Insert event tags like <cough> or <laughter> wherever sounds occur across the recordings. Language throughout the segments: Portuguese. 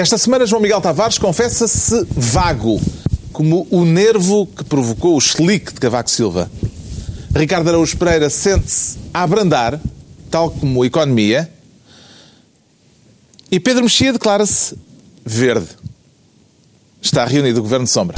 Esta semana, João Miguel Tavares confessa-se vago, como o nervo que provocou o slick de Cavaco Silva. Ricardo Araújo Pereira sente-se a abrandar, tal como a economia. E Pedro Mexia declara-se verde. Está reunido o Governo de Sombra.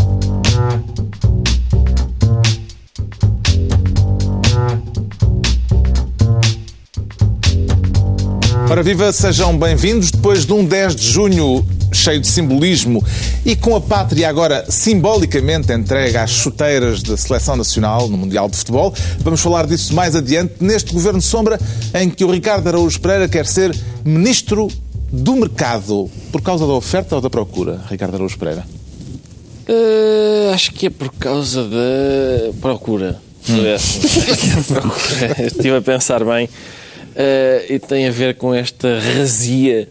Ora viva, sejam bem-vindos. Depois de um 10 de junho cheio de simbolismo e com a pátria agora simbolicamente entregue às chuteiras da Seleção Nacional no Mundial de Futebol, vamos falar disso mais adiante neste Governo Sombra em que o Ricardo Araújo Pereira quer ser Ministro do Mercado. Por causa da oferta ou da procura, Ricardo Araújo Pereira? Uh, acho que é por causa da procura. Hum. procura. <laughs> Estive a pensar bem. Uh, e tem a ver com esta razia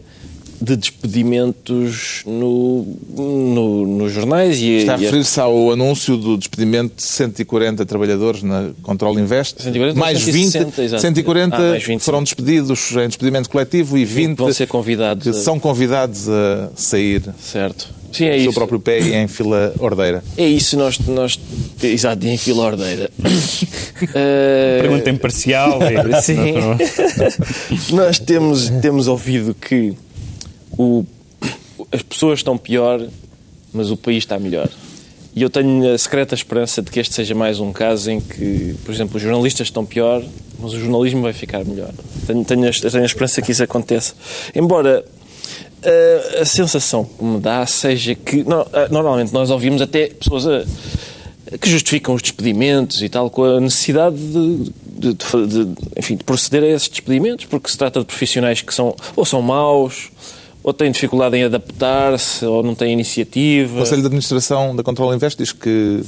de despedimentos no, no, nos jornais. E, Está a referir-se ao anúncio do despedimento de 140 trabalhadores na Control Invest. 140, mais, 160, 20, 140 ah, mais 20 foram despedidos em despedimento coletivo e 20 vão ser convidados que a... são convidados a sair. Certo. Sim, é o seu próprio pé em fila ordeira. É isso, nós. nós exato, em fila ordeira. uh... Pergunta imparcial. É <laughs> Sim. nós temos, temos ouvido que o, as pessoas estão pior, mas o país está melhor. E eu tenho a secreta esperança de que este seja mais um caso em que, por exemplo, os jornalistas estão pior, mas o jornalismo vai ficar melhor. Tenho, tenho, a, tenho a esperança que isso aconteça. Embora a, a sensação que me dá seja que no, normalmente nós ouvimos até pessoas a, que justificam os despedimentos e tal com a necessidade de, de, de, de, enfim, de proceder a esses despedimentos, porque se trata de profissionais que são ou são maus ou têm dificuldade em adaptar-se, ou não têm iniciativa. O Conselho de Administração da Control Invest diz que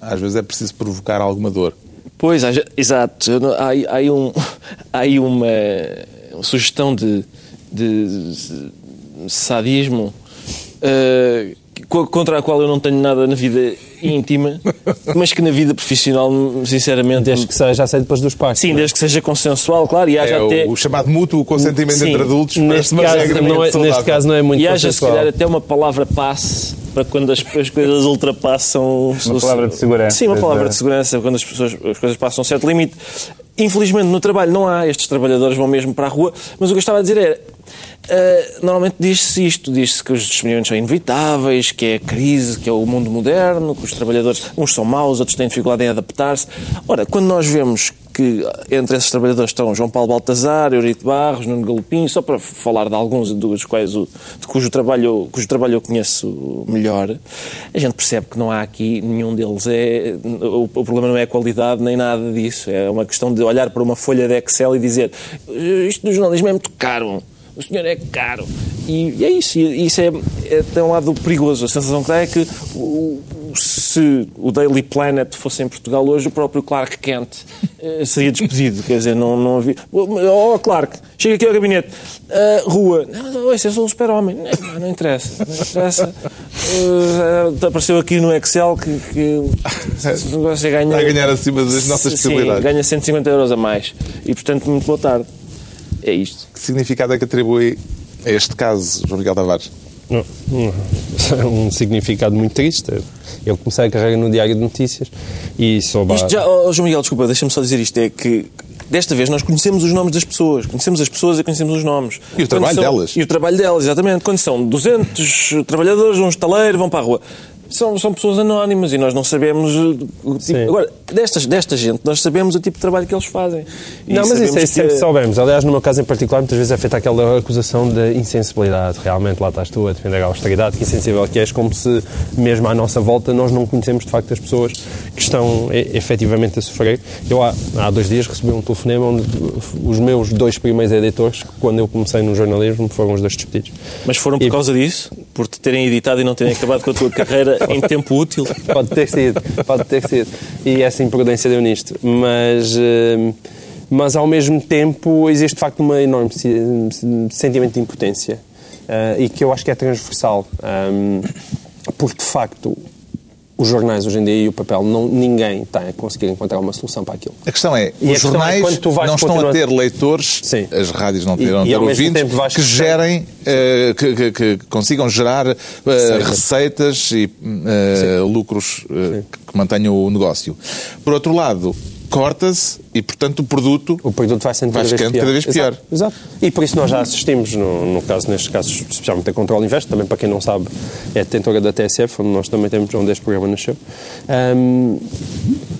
às vezes é preciso provocar alguma dor. Pois, exato. Há, há, aí, um, <laughs> há aí uma, sugestão de, de sadismo uh, contra a qual eu não tenho nada na vida íntima, <laughs> mas que na vida profissional, sinceramente. Desde que seja aceito depois dos pais. Sim, desde que seja consensual, claro. E haja é até... o chamado mútuo consentimento Sim, entre adultos. Neste caso, não é, neste caso não é muito E haja, se calhar, até uma palavra passe para quando as, as coisas ultrapassam. Uma palavra de segurança. Sim, uma palavra de segurança, quando as, pessoas, as coisas passam um certo limite. Infelizmente, no trabalho não há, estes trabalhadores vão mesmo para a rua, mas o que eu estava a dizer era Uh, normalmente diz-se isto, diz-se que os despedimentos são inevitáveis, que é a crise, que é o mundo moderno, que os trabalhadores, uns são maus, outros têm dificuldade em adaptar-se. Ora, quando nós vemos que entre esses trabalhadores estão João Paulo Baltazar, Eurito Barros, Nuno Galopim, só para falar de alguns dos quais o, de cujo trabalho, cujo trabalho eu conheço melhor, a gente percebe que não há aqui nenhum deles é o, o problema não é a qualidade nem nada disso, é uma questão de olhar para uma folha de Excel e dizer isto do jornalismo é muito caro o senhor é caro. E, é isso, e isso é, é, tem um lado perigoso. A sensação que dá é que o, se o Daily Planet fosse em Portugal hoje, o próprio Clark Kent eh, seria despedido. Quer dizer, não, não havia. Oh, Clark, chega aqui ao gabinete. Uh, rua. Não, esse é só um super-homem. Não, não, interessa. Não interessa. Uh, apareceu aqui no Excel que, que você ganha. Vai ganhar acima das nossas possibilidades. Sim, ganha 150 euros a mais. E, portanto, muito boa tarde. É isto. Que significado é que atribui a este caso, João Miguel Tavares? Não, não. <laughs> Um significado muito triste. Eu comecei a carreira no Diário de Notícias e soube. Isto já, oh, João Miguel, desculpa, deixa-me só dizer isto: é que desta vez nós conhecemos os nomes das pessoas, conhecemos as pessoas e conhecemos os nomes. E o trabalho são, delas. E o trabalho delas, exatamente. Quando são 200 trabalhadores, um estaleiro, vão para a rua são, são pessoas anónimas e nós não sabemos o tipo. Sim. Agora, destas, desta gente, nós sabemos o tipo de trabalho que eles fazem. E não, mas isso é, que... sempre soubemos. Aliás, no meu caso em particular, muitas vezes é feita aquela acusação de insensibilidade. Realmente, lá estás tu a defender a austeridade, que insensível que és, como se mesmo à nossa volta nós não conhecemos de facto as pessoas que estão efetivamente a sofrer. Eu há, há dois dias recebi um telefonema onde os meus dois primeiros editores, quando eu comecei no jornalismo, foram os dois despedidos. Mas foram por e... causa disso? Por te terem editado e não terem acabado com a tua <laughs> carreira em tempo útil. Pode ter sido, pode ter sido. E essa imprudência deu nisto. Mas, eh, mas ao mesmo tempo existe de facto uma enorme sentimento de impotência eh, e que eu acho que é transversal. Porque de facto os jornais hoje em dia e o papel, não, ninguém está a conseguir encontrar uma solução para aquilo. A questão é, e os é jornais é não estão a ter leitores, Sim. as rádios não terão ter ouvintes, que gerem, uh, que, que, que, consigam gerar uh, receitas e uh, lucros que mantenham o negócio. Por outro lado, corta-se e, portanto, o produto, o produto vai sendo vai cada, vez cada, vez pior. Exato, exato, E por isso nós já assistimos, no, no caso, nestes casos, especialmente a Control Invest, também para quem não sabe, é a detentora da TSF, onde nós também temos, onde este programa nasceu. Um,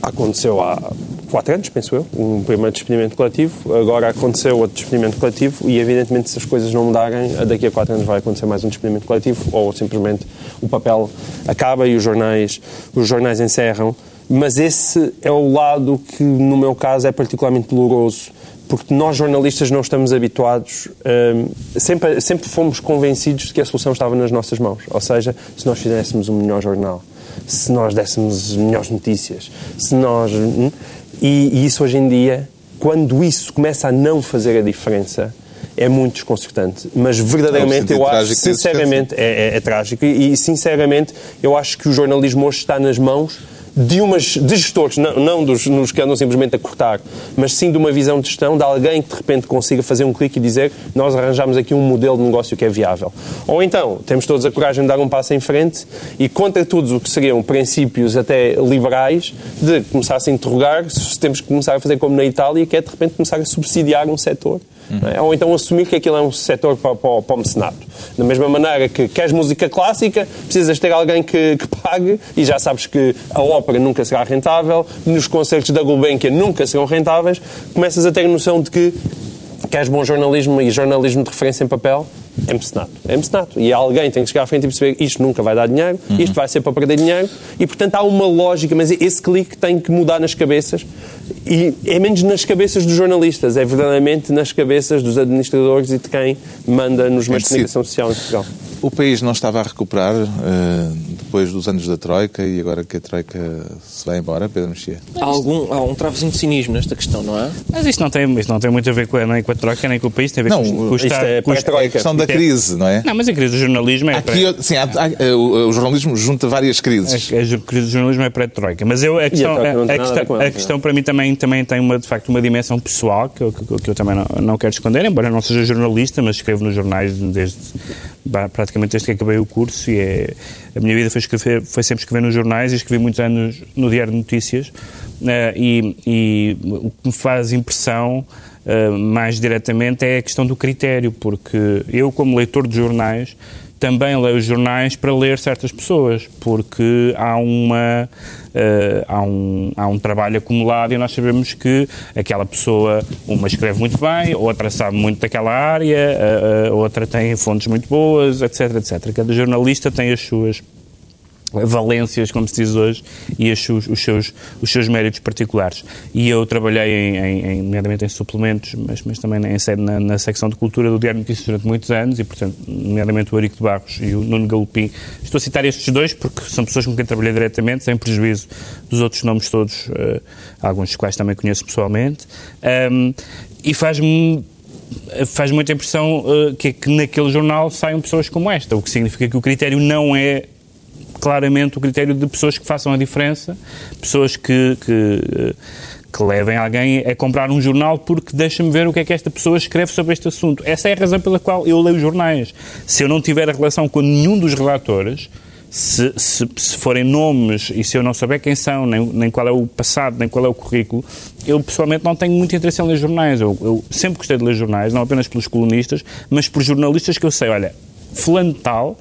aconteceu há quatro anos, penso eu, um primeiro despedimento coletivo, agora aconteceu outro despedimento coletivo e, evidentemente, se as coisas não mudarem, daqui a quatro anos vai acontecer mais um despedimento coletivo ou simplesmente o papel acaba e os jornais, os jornais encerram mas esse é o lado que, no meu caso, é particularmente doloroso, porque nós jornalistas não estamos habituados, um, sempre, sempre fomos convencidos de que a solução estava nas nossas mãos. Ou seja, se nós fizéssemos um melhor jornal, se nós dessemos melhores notícias, se nós. Hum, e, e isso hoje em dia, quando isso começa a não fazer a diferença, é muito desconcertante. Mas verdadeiramente eu acho, sinceramente, é, é, é, trágico. E, e sinceramente eu acho que o jornalismo hoje está nas mãos de, umas, de gestores, não, não dos nos que andam simplesmente a cortar, mas sim de uma visão de gestão, de alguém que de repente consiga fazer um clique e dizer nós arranjamos aqui um modelo de negócio que é viável. Ou então, temos todos a coragem de dar um passo em frente e contra todos o que seriam princípios até liberais, de começar a se interrogar se temos que começar a fazer como na Itália, que é de repente começar a subsidiar um setor Uhum. Ou então assumir que aquilo é um setor para, para, para o mecenato. Da mesma maneira que queres música clássica, precisas ter alguém que, que, pague e já sabes que a ópera nunca será rentável, nos concertos da Gulbenkian nunca serão rentáveis, começas a ter noção de que queres bom jornalismo e jornalismo de referência em papel, é mecenato. É mecenato. E alguém tem que chegar à frente e perceber isto nunca vai dar dinheiro, uhum. isto vai ser para perder dinheiro, e portanto há uma lógica, mas esse clique tem que mudar nas cabeças e é menos nas cabeças dos jornalistas, é verdadeiramente nas cabeças dos administradores e de quem manda nos meios de comunicação social em Portugal. O país não estava a recuperar uh, depois dos anos da Troika e agora que a Troika se vai embora, Pedro Mexia? Há, algum, há um travozinho de cinismo nesta questão, não é? Mas isto não tem, isto não tem muito a ver com a, nem com a Troika nem com o país, tem a ver não, com, com, isto é, com, é a questão da crise, não é? Não, mas a crise do jornalismo é... Aqui, pré... sim, há, há, o, o, jornalismo junta várias crises. A, a, crise do jornalismo é pré-Troika, mas eu, a questão, a, a, questão, a questão para mim também, também tem, uma, de facto, uma dimensão pessoal que eu, que, que eu também não, não quero esconder, embora não seja jornalista, mas escrevo nos jornais desde praticamente desde que acabei o curso e é, a minha vida foi, escrever, foi sempre escrever nos jornais e escrevi muitos anos no Diário de Notícias uh, e, e, o que me faz impressão uh, mais diretamente é a questão do critério, porque eu como leitor de jornais também leio os jornais para ler certas pessoas, porque há uma uh, há, um, há um trabalho acumulado e nós sabemos que aquela pessoa, uma escreve muito bem, outra sabe muito daquela área, uh, uh, outra tem fontes muito boas, etc, etc. Cada jornalista tem as suas valências, como se diz hoje, e os, os, seus, os seus méritos particulares. E eu trabalhei, em, em, nomeadamente em suplementos, mas, mas também em, na, na secção de cultura do Diário de Notícias durante muitos anos, e, portanto, nomeadamente o Arico de Barros e o Nuno Galopim. Estou a citar estes dois porque são pessoas com quem trabalhei diretamente, sem prejuízo dos outros nomes todos, uh, alguns dos quais também conheço pessoalmente. Um, e faz-me faz muita impressão uh, que, que naquele jornal saiam pessoas como esta, o que significa que o critério não é claramente o critério de pessoas que façam a diferença, pessoas que, que, eh, que levem alguém a comprar um jornal porque deixa-me ver o que é que esta pessoa escreve sobre este assunto. Essa é a razão pela qual eu leio jornais. Se eu não tiver a relação com nenhum dos relatores, se, se, se, forem nomes e se eu não souber quem são, nem, nem qual é o passado, nem qual é o currículo, eu pessoalmente não tenho muito interesse em ler jornais. Eu, eu sempre gostei de ler jornais, não apenas pelos colunistas, mas por jornalistas que eu sei, olha, fulano tal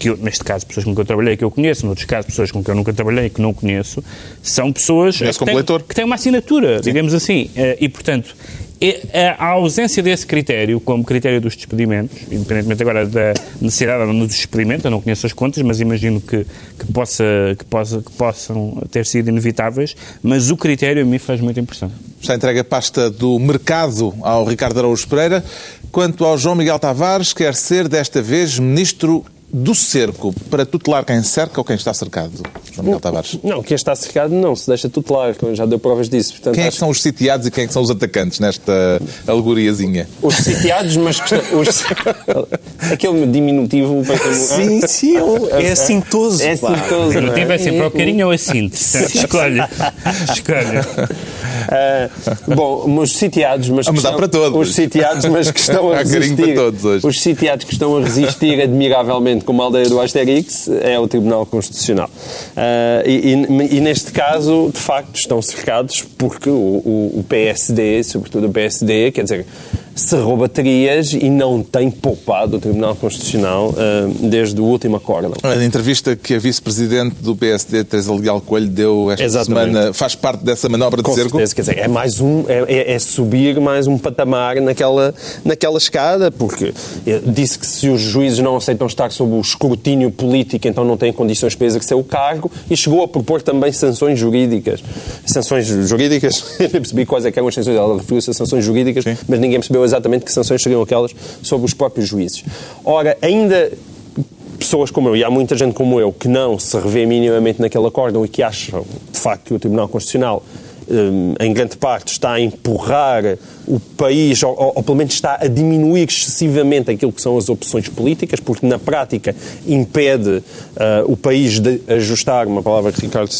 que eu, neste caso pessoas com quem eu trabalhei que eu conheço, noutros casos pessoas com quem eu nunca trabalhei e que não conheço, são pessoas que têm, que têm, uma assinatura, Sim. digamos assim. Eh, e, portanto, a ausência desse critério, como critério dos despedimentos, independentemente agora da necessidade ou não dos despedimentos, eu não conheço as contas, mas imagino que, que, possa, que, possa, que possam ter sido inevitáveis, mas o critério a mim faz muita impressão. Está entregue a pasta do mercado ao Ricardo Araújo Pereira. Quanto ao João Miguel Tavares, quer ser desta vez ministro do cerco para tutelar quem cerca ou quem está cercado, João Miguel Tavares? Não, quem está cercado não, se deixa tutelar, já deu provas disso. Portanto, quem é que são os sitiados e quem é que são os atacantes nesta alegoriazinha? Os sitiados, mas que estão, os... <laughs> aquele diminutivo... Sim, sim, é, é assintoso. É assintoso. O diminutivo é sempre o carinho ou <laughs> assinto. Escolhe. Escolhe. <laughs> Uh, bom, os sitiados, mas que estão, para todos. Os sitiados, mas que estão a resistir. Os sitiados que estão a resistir admiravelmente como a aldeia do Asterix é o Tribunal Constitucional. Uh, e, e, e, neste caso, de facto, estão cercados porque o, o, o PSD, sobretudo o PSD, quer dizer, cerrou baterias e não tem poupado o Tribunal Constitucional uh, desde o último acórdão. A entrevista que a vice-presidente do PSD, Teresa Leal Coelho, deu esta Exatamente. semana faz parte dessa manobra de Com cerco? Certeza, quer dizer, é, mais um, é, é, é, subir mais um patamar naquela, naquela escada, porque disse que se os juízes não aceitam estar sob o escrutínio político, então não têm condições para exercer o cargo, e chegou a propor também sanções jurídicas. Sanções jurídicas, <laughs> eu percebi quais é que eram as sanções, ela referiu-se a sanções jurídicas, Sim. mas ninguém percebeu exatamente que sanções seriam aquelas sobre os próprios juízes. Ora, ainda pessoas como eu, e há muita gente como eu, que não se revê minimamente naquele acórdão e que acham, de facto, que o Tribunal Constitucional, em grande parte, está a empurrar o país, ou, ou, pelo menos está a diminuir excessivamente aquilo que são as opções políticas, porque na prática impede uh, o país de ajustar, uma palavra que Ricardo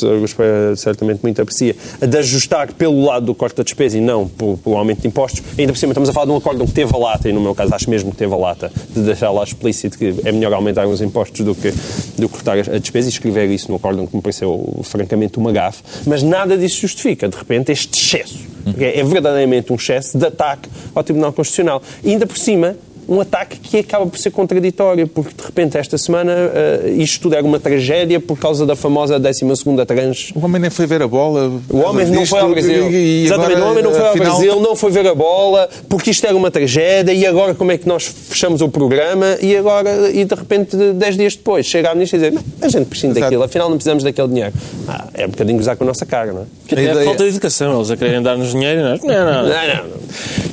certamente muito aprecia, de ajustar pelo lado do corte da despesa e não pelo, pelo aumento de impostos. Ainda por cima estamos a falar de um acordo que teve a lata, e no meu caso acho mesmo que teve a lata, de deixar lá explícito que é melhor aumentar os impostos do que, do cortar a despesa e escrever isso no acordo que me pareceu francamente uma gafe, mas nada disso justifica, de repente, este excesso é, verdadeiramente um excesso de ataque ao Tribunal Constitucional. E ainda por cima, um ataque que acaba por ser contraditório, porque de repente esta semana uh, isto tudo era uma tragédia por causa da famosa 12 tranche. O homem nem foi ver a bola. O homem não foi ao Brasil. E, e Exatamente, agora, o homem não foi ao afinal... Brasil, não foi ver a bola, porque isto era uma tragédia e agora como é que nós fechamos o programa e agora, e de repente, 10 dias depois, chega a ministra e diz a gente precisa daquilo, afinal não precisamos daquele dinheiro. Ah, é um bocadinho gozar com a nossa cara, não é? Que ideia... falta de educação, eles a querem dar-nos dinheiro, não é? Não, não. não, não.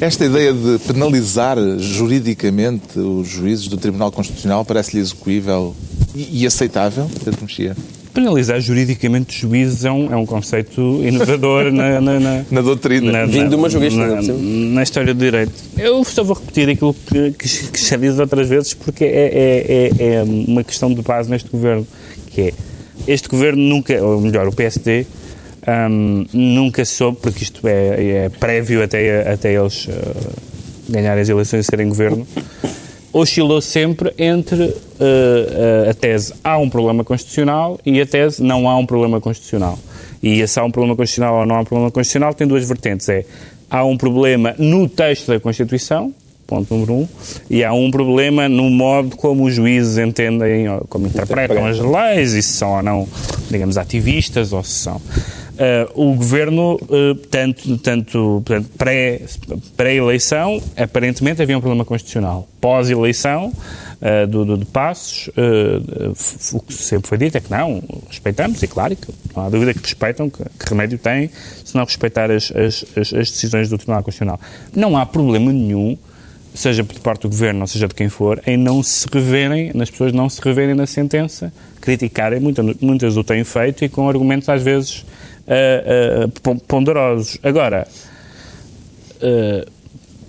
Esta ideia de penalizar juridicamente os juízes do Tribunal Constitucional parece-lhe execuível e, e aceitável, Pedro Mexia? Penalizar juridicamente os juízes é um, é um conceito inovador na, na, na, <laughs> na doutrina. Na, Vindo de uma jurista. Na, na, história do direito. Eu só vou repetir aquilo que, que, que já disse outras vezes porque é, é, é, é uma questão de base neste governo, que é este governo nunca, ou melhor, o PSD, um, nunca soube, porque isto é, é prévio até, até eles uh, ganhar as eleições e serem governo, oscilou sempre entre uh, uh, a tese há um problema constitucional e a tese não há um problema constitucional. E se há um problema constitucional ou não há um problema constitucional tem duas vertentes. É, há um problema no texto da Constituição, ponto número um, e há um problema no modo como os juízes entendem, como interpretam as leis, e se são ou não, digamos, ativistas, ou se são. Uh, o governo, uh, tanto, tanto pré-eleição, pré aparentemente havia um problema constitucional. Pós-eleição, uh, do, do, de Passos, o que sempre foi dito é que não, respeitamos, e claro, que não há dúvida que respeitam, que, que remédio têm se não respeitar as, as, as, as decisões do Tribunal Constitucional. Não há problema nenhum seja por parte do governo, ou seja de quem for, em não se reverem, nas pessoas não se reverem na sentença, criticarem, muitas, muitas o têm feito e com argumentos às vezes uh, ponderosos. Agora, uh,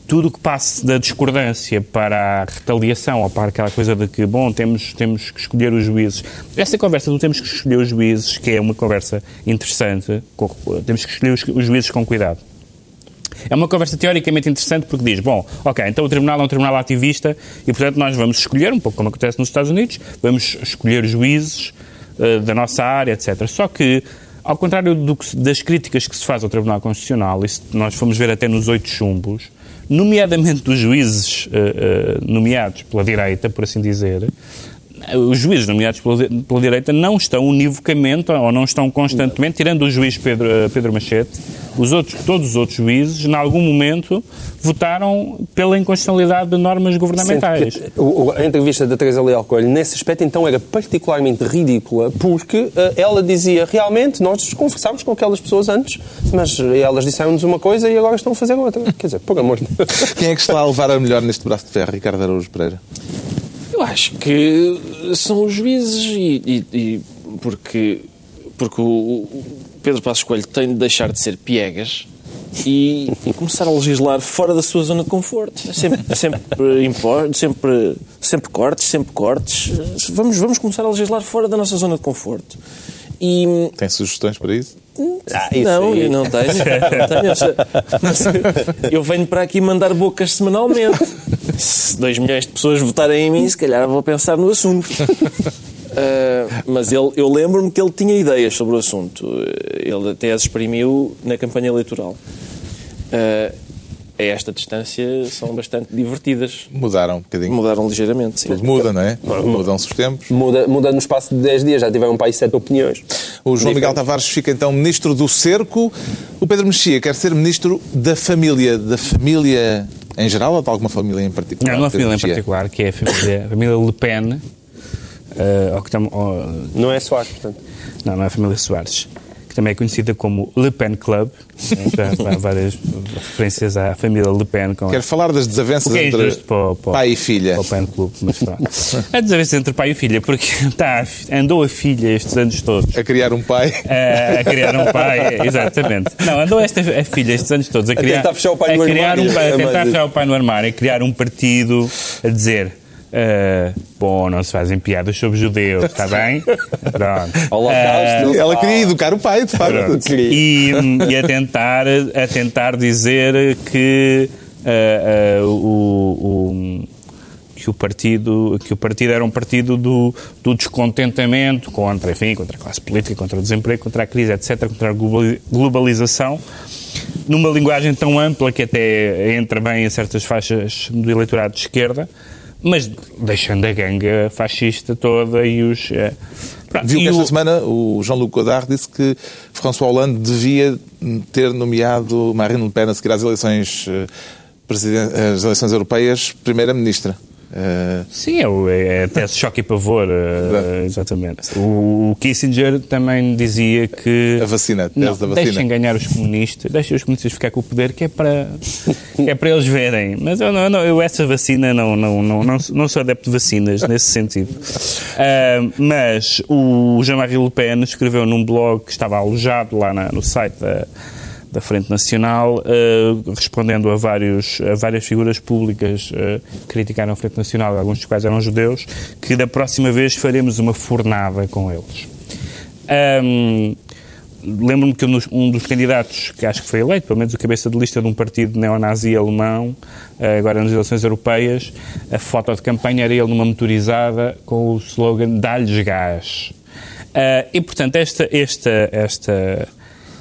tudo o que passe da discordância para a retaliação ou para aquela coisa de que, bom, temos, temos que escolher os juízes. Essa conversa do temos que escolher os juízes, que é uma conversa interessante, com, temos que escolher os, os juízes com cuidado. É uma conversa teoricamente interessante porque diz, bom, ok, então o tribunal é um tribunal ativista e, portanto, nós vamos escolher, um pouco como acontece nos Estados Unidos, vamos escolher juízes uh, da nossa área, etc. Só que ao contrário do, das críticas que se faz ao Tribunal Constitucional, se nós fomos ver até nos oito chumbos, nomeadamente dos juízes uh, uh, nomeados pela direita, por assim dizer, os juízes nomeados pela, pela, direita não estão univocamente ou não estão constantemente, tirando o juiz Pedro, eh, Pedro Machete, os outros, todos os outros juízes, em algum momento, votaram pela inconstitucionalidade de normas governamentais. Que, a entrevista da Teresa Leal Coelho, nesse aspecto, então, era particularmente ridícula, porque uh, ela dizia, realmente, nós conversámos com aquelas pessoas antes, mas elas disseram-nos uma coisa e agora estão a fazer outra. Quer dizer, por amor de Quem é que está a levar a melhor neste braço de ferro, Ricardo Araújo Pereira? Acho que são os juízes e, e, e porque, porque o Pedro Passos Coelho tem de deixar de ser piegas e, e, começar a legislar fora da sua zona de conforto. Sempre, sempre, impor, sempre, sempre cortes, sempre cortes. Vamos, vamos começar a legislar fora da nossa zona de conforto. E... Tem sugestões para isso? Ah, não, eu não tenho. Não <laughs> tenho. Eu venho para aqui mandar bocas semanalmente. Se 2 milhões de pessoas votarem em mim, se calhar vou pensar no assunto. Uh, <laughs> mas ele, eu lembro-me que ele tinha ideias sobre o assunto. Ele até as exprimiu na campanha eleitoral. Uh, a esta distância são bastante divertidas. Mudaram um bocadinho. Mudaram ligeiramente, sim. Tudo muda, não é? Mudam-se os tempos. Muda, muda no espaço de 10 dias, já tiveram um país sete opiniões. O João Miguel Tavares fica então ministro do cerco. O Pedro Mexia quer ser ministro da família. Da família em geral ou de alguma família em particular? Não, uma família em particular, que é a família, a família Le Pen. Uh, ou que tam, ou... Não é Soares, portanto. Não, não é a família Soares também é conhecida como Le Pen Club. Há várias referências à família Le Pen. Com Quero falar das desavenças é entre para, para, pai e filha. Para o Pen Club, mas A desavença entre pai e filha, porque <laughs> tá, andou a filha estes anos todos. A criar um pai. A, a criar um pai, <laughs> exatamente. Não, andou esta a filha estes anos todos a, criar, a tentar fechar o pai no armário. Um, a tentar fechar o pai no armário, a criar um partido, a dizer Uh, bom, não se fazem piadas sobre judeus, está bem? Pronto. <laughs> Uh, ela queria educar o pai, de facto. E, e, a, tentar, a tentar dizer que uh, o, o que o partido que o partido era um partido do, do descontentamento contra enfim contra a classe política contra o desemprego contra a crise etc contra a globalização numa linguagem tão ampla que até entra bem em certas faixas do eleitorado de esquerda mas deixando a ganga fascista toda e os. É, Viu que esta o... semana o Jean-Luc Godard disse que François Hollande devia ter nomeado Marine Le Pen a seguir às eleições, eh, às eleições europeias primeira-ministra. Uh... Sim, é, é até choque e pavor, uh, exatamente. O, o, Kissinger também dizia que. A vacina, a tese não, da vacina. Deixem ganhar os comunistas, deixem os comunistas ficar com o poder, que é para, é para eles verem. Mas eu, não, eu essa vacina não, não, não, não, não sou adepto de vacinas nesse sentido. Uh, mas o Jean-Marie Le Pen escreveu num blog que estava alojado lá na, no site da da Frente Nacional, uh, respondendo a, vários, a várias figuras públicas uh, que criticaram a Frente Nacional, alguns dos quais eram judeus, que da próxima vez faremos uma fornada com eles. Um, Lembro-me que um dos candidatos que acho que foi eleito, pelo menos o cabeça de lista de um partido neonazi alemão, uh, agora nas eleições europeias, a foto de campanha era ele numa motorizada com o slogan Dá-lhes gás. Uh, e, portanto, esta, esta, esta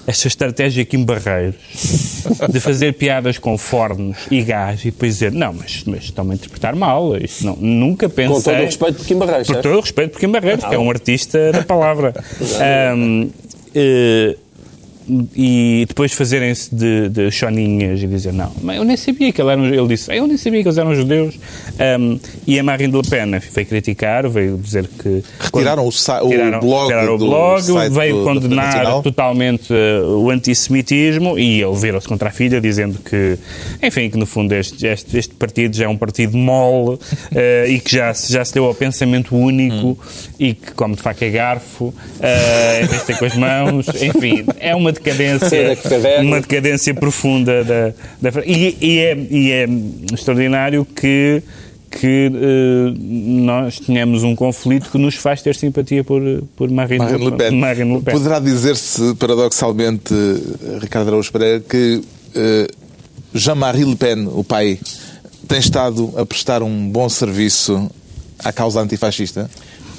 esta estratégia aqui em Barreiros <laughs> de fazer piadas com fornos e gás e depois dizer não, mas, mas estão-me a interpretar mal. Isto não, nunca pensei... Com todo o respeito por Kim Barreiros, Por todo o respeito por Kim Barreiros, que é um artista da palavra. <laughs> um, uh, eh, e depois fazerem-se de, de choninhas e dizer não, mas eu nem sabia que ele era um, ele disse, eu nem sabia que eles eram judeus. Um, e a Marine Le Pen veio criticar, veio dizer que retiraram o, o blog, o blog veio condenar totalmente uh, o antissemitismo e ele virou-se contra a filha dizendo que, enfim, que no fundo este, este, este partido já é um partido mole uh, e que já, já se deu ao pensamento único hum. e que come de faca e garfo uh, em vez de ter com as mãos, enfim, é uma decadência, uma decadência profunda da, da e, e, é, e é extraordinário que que uh, nós tenhamos um conflito que nos faz ter simpatia por, por Marine, Marine, Le, Pen. Marine Le Pen. Poderá dizer-se, paradoxalmente, Ricardo Araújo Pereira, que uh, Jean-Marie Le Pen, o pai, tem estado a prestar um bom serviço à causa antifascista?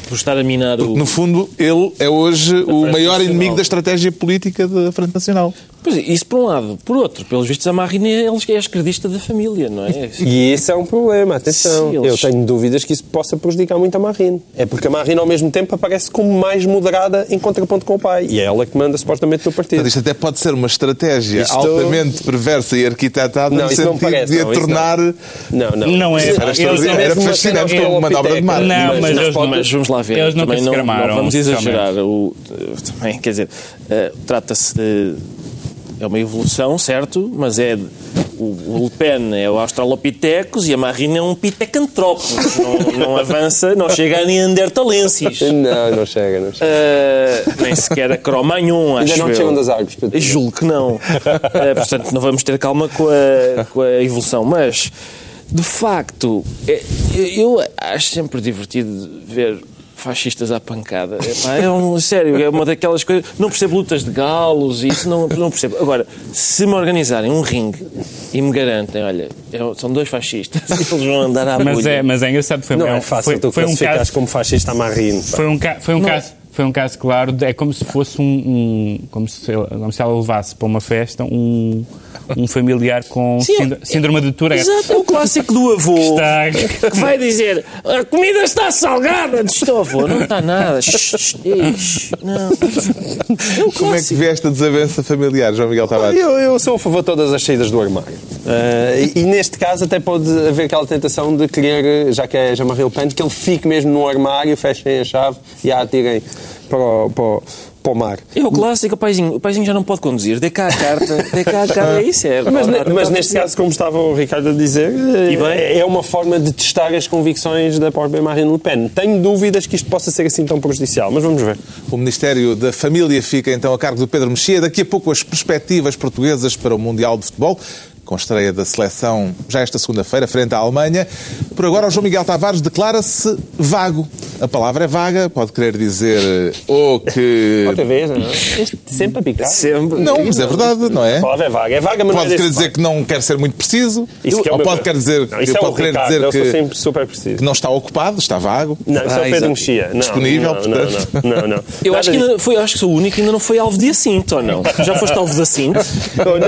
Por estar a minar Porque, o... no fundo, ele é hoje o maior inimigo da estratégia política da Frente Nacional. Pois é, isso por um lado. Por outro, pelos vistos, a Marina é a esquerdista da família, não é? E esse é um problema, atenção. Sim, eles... Eu tenho dúvidas que isso possa prejudicar muito a Marina. É porque a Marina, ao mesmo tempo, aparece como mais moderada em contraponto com o pai. E é ela que manda supostamente no partido. Mas isto até pode ser uma estratégia isto... altamente perversa e arquitetada não, no sentido parece, de a tornar... Não. não, não. Não é. Era, era fascinante como manobra de mar. Não, mas, mas, pode... mas, vamos lá ver. Eles se não, não vamos exagerar. O, também, quer dizer, uh, trata-se de é uma evolução, certo, mas é o, Le Pen é o Australopithecus e a Marine é um Pitecantropus. não, não avança, não chega a Neandertalensis. Não, não chega, não chega. Uh, nem sequer a Cro-Magnon, acho Ainda não chegam das árvores. Julgo que não. Uh, portanto, não vamos ter calma com a, com a evolução. Mas, de facto, é, eu acho sempre divertido ver fascistas à pancada. Epá, é um, sério, é uma daquelas coisas. Não percebo lutas de galos e isso, não, não percebo. Agora, se me organizarem um ringue e me garantem, olha, é, são dois fascistas e <laughs> eles vão andar à mas É, mas é engraçado, foi, não é, é fácil foi, tu foi um caso como fascista a marrino. Foi um, ca, foi um caso foi um caso claro, é como se fosse um, um como, se, como se ela levasse para uma festa um, um familiar com Sim, síndrome, síndrome de Tourette. Exato, é o clássico do avô que, está... <laughs> que vai dizer a comida está salgada. O avô, não está nada. não. É como é que vê esta desavença familiar, João Miguel Tavares? Eu, eu sou a favor de todas as saídas do armário. Uh, e, e, neste caso até pode haver aquela tentação de querer, já que é Jamarril Le Pen, que ele fique mesmo no armário, fechem a chave e a atirem para o, para o, para o mar. É o clássico, o paizinho, o paizinho já não pode conduzir, dê cá a carta, dê cá a carta, é isso é. Mas, mas neste caso, como estava o Ricardo a dizer, é, é uma forma de testar as convicções da própria Marine Le Pen. Tenho dúvidas que isto possa ser assim tão prejudicial, mas vamos ver. O Ministério da Família fica então a cargo do Pedro Mexia. Daqui a pouco as perspectivas portuguesas para o Mundial de Futebol com estreia da seleção já esta segunda-feira, frente à Alemanha. Por agora, o João Miguel Tavares declara-se vago. A palavra é vaga, pode querer dizer ou que. Outra vez, não é? Sempre a picar. Sempre. Não, mas é verdade, não é? A palavra é vaga. É vaga, mas pode não é querer dizer que não quer ser muito preciso. Isso é ou pode querer dizer, não, isso é pode querer Ricardo, dizer que, sempre super preciso. que não está ocupado, está vago. Não, isso ah, é o Pedro Mexia. Disponível, não, portanto. Não, não, não. Eu acho que, foi, acho que sou o único que ainda não foi alvo de assinto, ou não? Já foste alvo de assinto?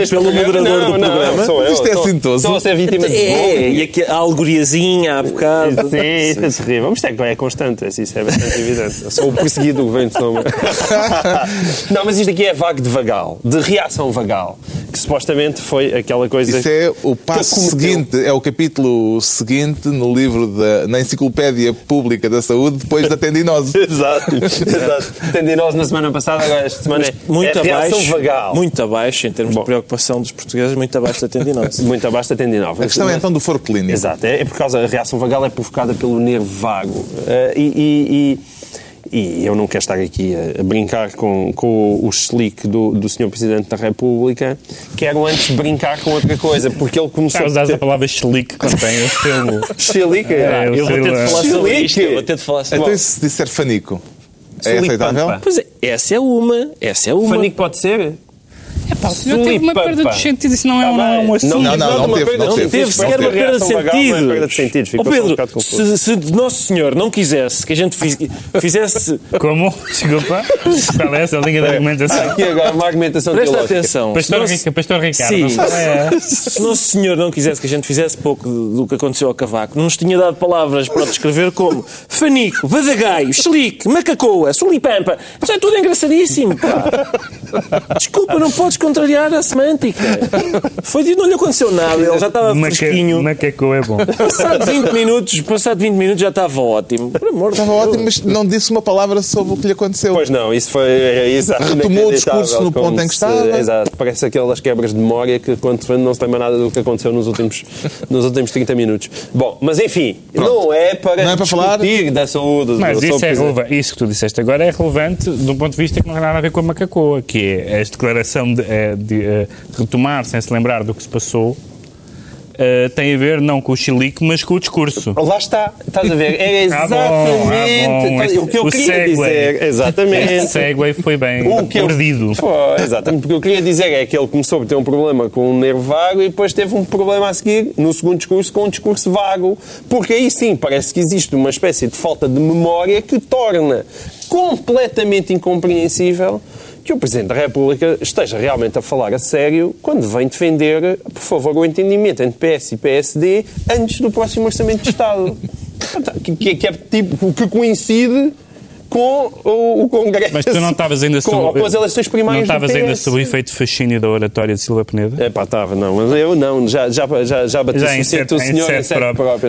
Pelo moderador do programa? Isto é assintoso. Estão a ser vítima de É, e aqui, a alegoriazinha há bocado. Sim, isso é terrível. Mas é, é constante, isso é bastante evidente. Eu <laughs> sou o perseguido do governo de. <laughs> Não, mas isto aqui é vago de vagal, de reação vagal, que supostamente foi aquela coisa... Isso é o passo seguinte, é o capítulo seguinte no livro da, na Enciclopédia Pública da Saúde, depois da tendinose. <laughs> exato, exato. Tendinose na semana passada, agora esta semana é, muito é abaixo, vagal. Muito abaixo, em termos Bom. de preocupação dos portugueses, muito abaixo da tendinose. <laughs> muito abaixo da tendinose. A questão é então do foro clínico. Exato, é, é por causa, a reação vagal é provocada pelo nervo vago. Uh, e, e, e e eu não quero estar aqui a, a brincar com, com o slick do, do Sr. Presidente da República, quero antes brincar com outra coisa, porque ele começou a... ter... a palavra slick quando tem o estilo... <laughs> Slick? É, eu vou ter de falar sobre isto, eu vou ter de falar sobre Então se disser fanico, é aceitável? Pois é, essa é uma, essa é uma. Fanico pode ser? É pá, o senhor teve uma perda de sentido, isso não é, tá um, um assunto. Não, não, não, não teve, não teve. Teve sequer uma perda de sentido. perda de sentido. Ó Pedro, se, se Nosso Senhor não quisesse que a gente fizesse... Como? Desculpa. Qual é essa linha de argumentação? Aqui agora, uma argumentação Presta atenção. Pastor, Ricardo. Sim. É. <laughs> Se Nosso Senhor não quisesse que a gente fizesse pouco do que aconteceu ao Cavaco, não nos tinha dado palavras para descrever como fanico, badagaio, xelique, macacoa, sulipampa. Isso é tudo engraçadíssimo, pá. Desculpa, não podes contrariar a semântica. Foi dito, não lhe aconteceu nada, ele já estava Maca, fresquinho. Macacou é bom. Passado 20 minutos, passado 20 minutos já estava ótimo. Por amor estava ótimo, mas não disse uma palavra sobre o que lhe aconteceu. Pois não, isso foi é, exato. Retomou o discurso no ponto em que estava. exato, parece aquelas quebras de memória que quando não se lembra nada do que aconteceu nos últimos, nos últimos 30 minutos. Bom, mas enfim, Pronto. não é para, não é para falar da saúde. Mas isso, é relevante, isso que tu disseste agora é relevante de um ponto de vista que não tem nada a ver com a macacoa, que é a declaração de, é, de, de eh, retomar sem se lembrar do que se passou, Uh, tem a ver não com o chilique, mas com o discurso. Lá está, estás a ver? É exatamente <laughs> ah, bom, ah, bom. o que eu o queria segue, dizer. Exatamente. O segue foi bem o que perdido. Eu, foi, exatamente. Porque eu queria dizer é que ele começou a ter um problema com um nervo vago e depois teve um problema a seguir, no segundo discurso, com um discurso vago. Porque aí sim, parece que existe uma espécie de falta de memória que torna completamente incompreensível que o Presidente da República esteja realmente a falar a sério quando vem defender, por favor, o entendimento entre PS e PSD antes do próximo Orçamento de Estado. <laughs> que, que, é tipo, que coincide com o, o Congresso. Mas tu não estavas ainda com, com as eleições primárias Não estavas ainda sob o efeito fascínio da oratória de Silva Peneda? É pá, estava, não, mas eu não, já, já, já, já bati já suficiente o senhor em sede.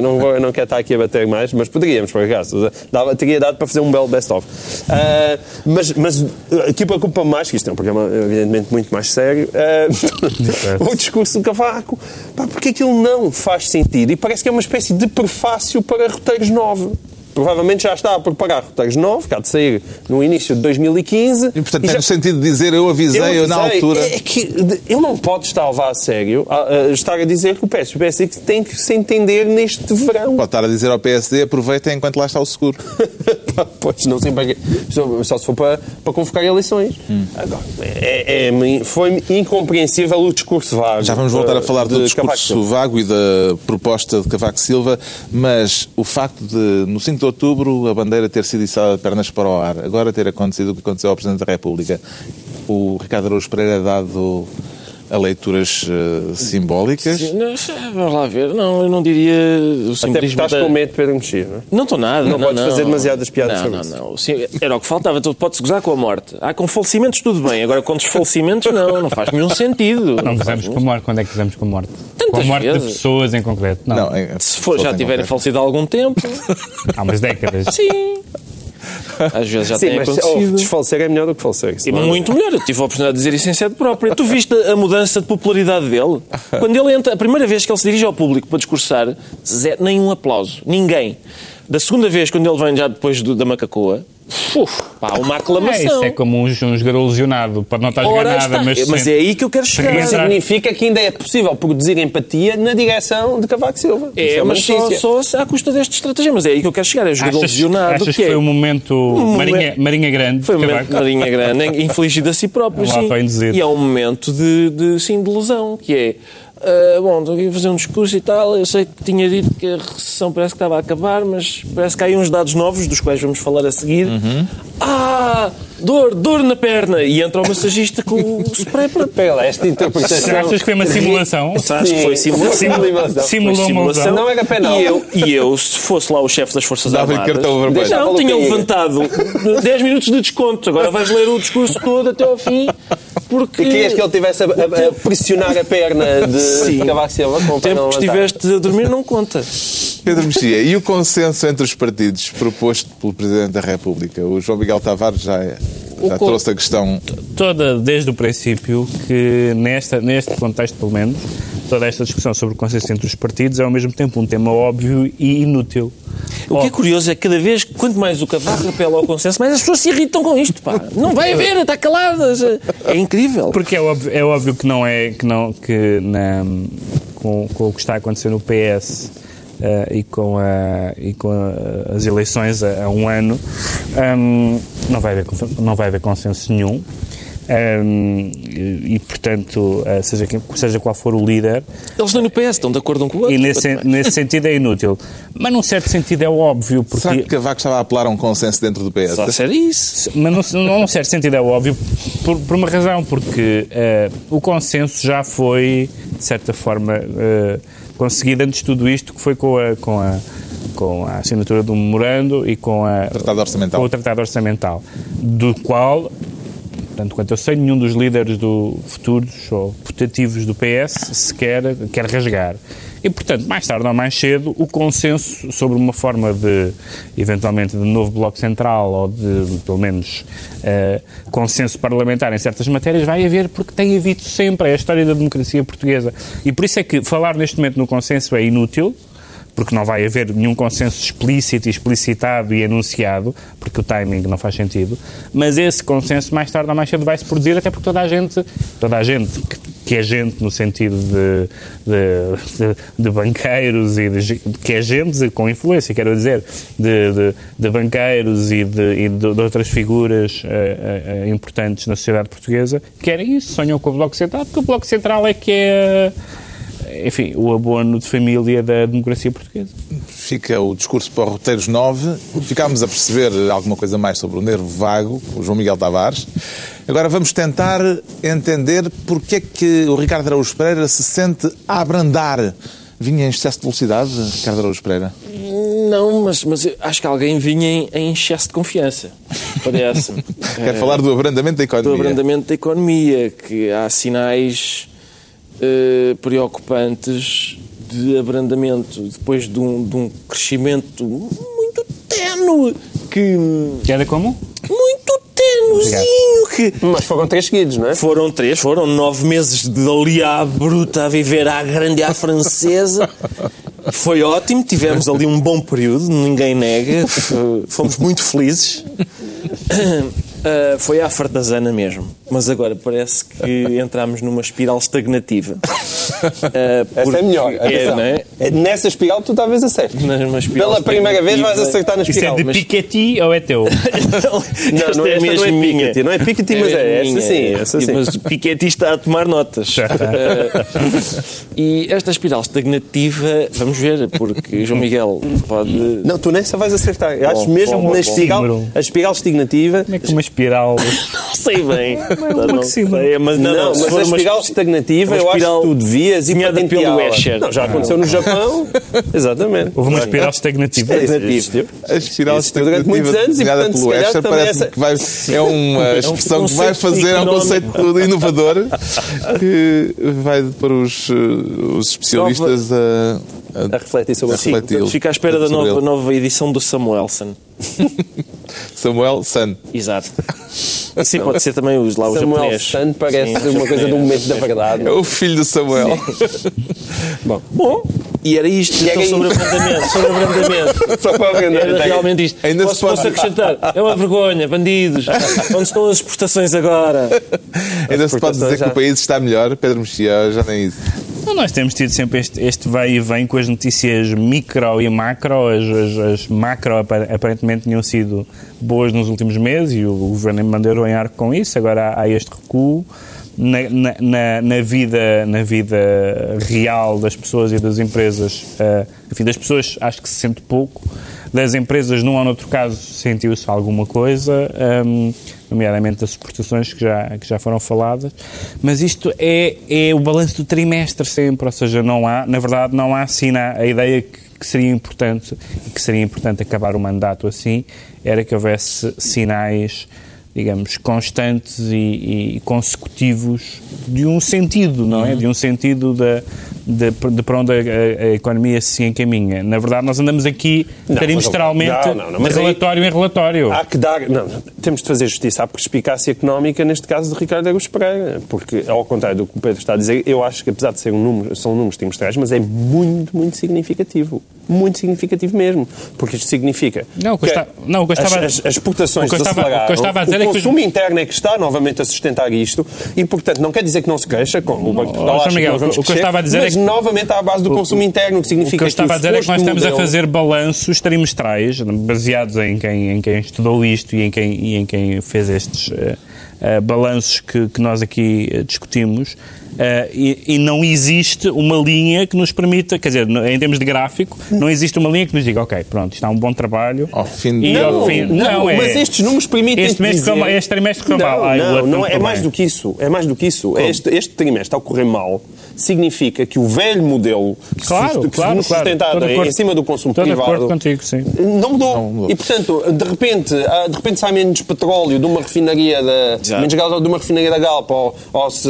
Não, vou, não quero estar aqui a bater mais, mas poderíamos, por acaso. Dava, teria dado para fazer um belo best-of. Uh, mas, mas aqui preocupa mais, que isto é um programa evidentemente muito mais sério, uh, <laughs> o discurso do Cavaco, pá, porque aquilo não faz sentido e parece que é uma espécie de prefácio para roteiros novos provavelmente já está a preparar roteiros novos, que há de sair no início de 2015. E, portanto, e tem já... no sentido de dizer eu avisei, eu avisei na altura. É que ele não pode estar a levar a sério, a, a estar a dizer que o PS, o PSD tem que se entender neste verão. Pode estar a dizer ao PSD, aproveitem enquanto lá está o seguro. <laughs> pois, não sei para Só, só se for para, para convocar eleições. Hum. Agora, é, é, foi incompreensível o discurso vago. Já vamos voltar a falar do discurso vago e da proposta de Cavaco Silva, mas o facto de, no 5 de outubro, a bandeira ter sido içada de pernas para o ar, agora ter acontecido o que aconteceu ao Presidente da República, o Ricardo Araújo Pereira é dado a leituras uh, simbólicas? Sim, não, vamos lá ver. Não, eu não diria o simbolismo... Até estás da... com medo de Pedro Mexia, não é? Não estou nada. Não, não podes não. fazer demasiadas piadas não, sobre não, isso. Não, Sim, Era o que faltava. Tu podes gozar com a morte. Ah, com falecimentos tudo bem. Agora com desfalecimentos não. Não faz nenhum <laughs> sentido. Não gozamos com a morte. Quando é que gozamos com a morte? Tantas com a morte vezes. de pessoas em concreto. Não. não é, Se for, já tiverem falecido há algum tempo. há umas décadas. Sim. <laughs> Às vezes já Sim, tem mas, acontecido. Oh, desfalecer é melhor do que falecer. E muito melhor. Eu tive a oportunidade de dizer isso em sede própria. Tu viste a mudança de popularidade dele? Quando ele entra, a primeira vez que ele se dirige ao público para discursar, zero, nenhum aplauso. Ninguém. Da segunda vez, quando ele vem já depois do, da Macacoa, Uf, pá, uma aclamação. É, isso é como um, um jogador lesionado, pode não estar a nada, mas... Mas é aí que eu quero chegar. Significa que ainda é possível produzir empatia na direção de Cavaco Silva. É, é mas só, só à custa deste estratégia. Mas é aí que eu quero chegar, é jogador achas, lesionado. Achas que, que foi um momento um Marinha, Marinha Grande? Foi um momento Marinha Grande, <laughs> infligido a si próprio, sim. E é um momento de, de, sim, de lesão, que é Uh, bom, estou aqui a fazer um discurso e tal. Eu sei que tinha dito que a recessão parece que estava a acabar, mas parece que há aí uns dados novos, dos quais vamos falar a seguir. Uhum. Ah! Dor, dor na perna! E entra o massagista com o spray para... Pela, esta interpretação... Achas que foi uma simulação? Acho que foi simulação. simulação. Simulou simulação. Não era penal. E eu, e eu, se fosse lá o chefe das Forças Dava Armadas... cartão vermelho. Não, tinha levantado 10 minutos de desconto. Agora vais ler o discurso todo até ao fim. Porque... E querias que ele tivesse a, a, a pressionar a perna de Sim. Cavaco Silva? O tempo que estiveste a dormir não conta. Pedro Mexia, e o consenso entre os partidos proposto pelo Presidente da República? O João Miguel Tavares já, já trouxe a questão... Toda, desde o princípio, que nesta, neste contexto, pelo menos, toda esta discussão sobre o consenso entre os partidos é ao mesmo tempo um tema óbvio e inútil. O que é curioso é que cada vez, quanto mais o Cavaco apela ao consenso, mais as pessoas se irritam com isto. Pá. Não vai haver, está caladas. É incrível. Porque é óbvio, é óbvio que não é que, não, que na, com, com o que está a acontecer no PS uh, e com, a, e com a, as eleições a, a um ano, um, não, vai haver, não vai haver consenso nenhum. Um, e, portanto, uh, seja, quem, seja qual for o líder. Eles não no PS, estão de acordo um com o outro. E nesse, nesse sentido é inútil. Mas num certo sentido é óbvio. Porque... Será que Cavaco estava a apelar a um consenso dentro do PS? Só ser isso. Mas num, num certo sentido é óbvio por, por uma razão, porque uh, o consenso já foi, de certa forma. Uh, conseguido antes de tudo isto, que foi com a, com a, com a assinatura do memorando e com, a, tratado orçamental. com o Tratado Orçamental, do qual, tanto quanto eu sei, nenhum dos líderes do futuros ou putativos do PS sequer quer rasgar. E, portanto, mais tarde ou mais cedo, o consenso sobre uma forma de, eventualmente, de novo Bloco Central ou de, pelo menos, uh, consenso parlamentar em certas matérias vai haver, porque tem havido sempre. É a história da democracia portuguesa. E por isso é que falar neste momento no consenso é inútil, porque não vai haver nenhum consenso explícito, explicitado e anunciado, porque o timing não faz sentido, mas esse consenso mais tarde ou mais cedo vai se produzir, até porque toda a gente, toda a gente que, que é gente no sentido de, de, de, de banqueiros e de, que é gente com influência, quero dizer, de, banqueiros e de, e outras figuras uh, uh, importantes na sociedade portuguesa, querem isso, sonham com o Bloco Central, porque o Bloco Central é que é enfim, o abono de família da democracia portuguesa. Fica o discurso para roteiros 9. Ficámos a perceber alguma coisa mais sobre o nervo vago, o João Miguel Tavares. Agora vamos tentar entender porque é que o Ricardo Araújo Pereira se sente a abrandar. Vinha em excesso de velocidade, Ricardo Araújo Pereira? Não, mas, mas acho que alguém vinha em, em excesso de confiança. Parece-me. <laughs> Quer falar do abrandamento da economia. Do abrandamento da economia, que há sinais uh, preocupantes de abrandamento depois de um, de um crescimento muito tenue. Que, que era como? Muito tenuzinho. Que... Mas foram três seguidos, não é? Foram três, foram nove meses de ali à bruta a viver à grande à francesa. Foi ótimo, tivemos ali um bom período, ninguém nega, fomos muito felizes. Uh, foi à fartazana mesmo. Mas agora parece que entramos numa espiral estagnativa. Uh, Essa é melhor. É, é? Nessa espiral tu talvez acertes. Pela primeira vez vais acertar na espiral. Isso é de mas... Piketty ou é teu? <laughs> não, não é, é mesmo não é Piketty. Não é Piketty, mas é, é essa sim. Essa sim. Mas Piketty está a tomar notas. uh, e esta espiral estagnativa, vamos ver, porque João Miguel pode... Não, tu nessa vais acertar. Eu acho mesmo bom, na espiral, a espiral estagnativa... Como é que uma espiral. <laughs> não sei bem. Não, não, sei, mas não, não, mas a espiral uma, estagnativa eu acho que tu devias ir para pelo Escher. Não, já aconteceu no Japão. <laughs> Exatamente. Houve uma espiral estagnativa. Estagnativa. A espiral estagnativa durante muitos anos e portanto pelo Escher parece que vai, é uma <laughs> expressão que vai fazer, é um conceito inovador que vai para os, os especialistas a a, a refletir sobre Sim, refletir Fica à espera da nova, nova edição do Samuelson. Samuel Sun. <laughs> Exato. Sim, pode ser também os lá os Samuel Sun parece Sim, uma coisa do momento da verdade. É o filho do Samuel. <laughs> Bom. Bom. E era isto, e então, sobre abrandamento. Sobre abrandamento. <laughs> Só para Era realmente isto. Ainda posso, se pode... posso acrescentar. É uma vergonha, bandidos. Onde estão as exportações agora? Ainda se pode dizer já... que o país está melhor, Pedro Mexia, já nem isso. Não, nós temos tido sempre este, este vai e vem com as notícias micro e macro. As, as, as, macro aparentemente tinham sido boas nos últimos meses e o, o governo mandou em arco com isso. Agora há, há este recuo. Na, na, na, vida, na vida real das pessoas e das empresas, uh, enfim, das pessoas acho que se sente pouco, das empresas, num ou noutro caso, sentiu-se alguma coisa. Um, ehm, nomeadamente das exportações que já, que já foram faladas, mas isto é, é o balanço do trimestre sempre, ou seja, não há, na verdade, não há assim a ideia que, que seria importante, que seria importante acabar o mandato assim, era que houvesse sinais digamos, constantes e, e, consecutivos de um sentido, não é? Uhum. De um sentido de, de, de para onde a, a, economia se encaminha. Na verdade, nós andamos aqui não, trimestralmente não, não, de relatório aí, em relatório. Há que dar... Não, temos de fazer justiça à perspicácia económica, neste caso de Ricardo Agus Pereira, porque, ao contrário do que o Pedro está a dizer, eu acho que, apesar de ser um número, são números trimestrais, mas é muito, muito significativo muito significativo mesmo, porque isto significa não, que, está, não, que estava, as, as, exportações o que estava, o que estava a dizer o consumo é que... interno é que está novamente a sustentar isto e, portanto, não quer dizer que não se cresça, como o Banco de Portugal acha Miguel, que nós o que eu estava a dizer mas é que, novamente à base do consumo interno, que significa o que eu estava a dizer é que nós estamos modelo... a fazer balanços trimestrais baseados em quem, em quem estudou isto e em quem, e em quem fez estes uh, uh, balanços que, que nós aqui uh, discutimos Uh, e, e, não existe uma linha que nos permita, quer dizer, em termos de gráfico, não existe uma linha que nos diga, ok, pronto, está um bom trabalho. Ao fim de... não, fim, não, não é, mas estes números permitem este, mês dizer... este trimestre correu mal. Não, não, não é mais do que isso. É mais do que isso. Este, este trimestre, ao correr mal, significa que o velho modelo claro, que, claro, nos sustentado claro. em cima do consumo privado contigo, sim. Não, mudou. não mudou. E, portanto, de repente, de repente sai menos petróleo de uma refinaria da, menos gás de uma refinaria da Galp ou, ou se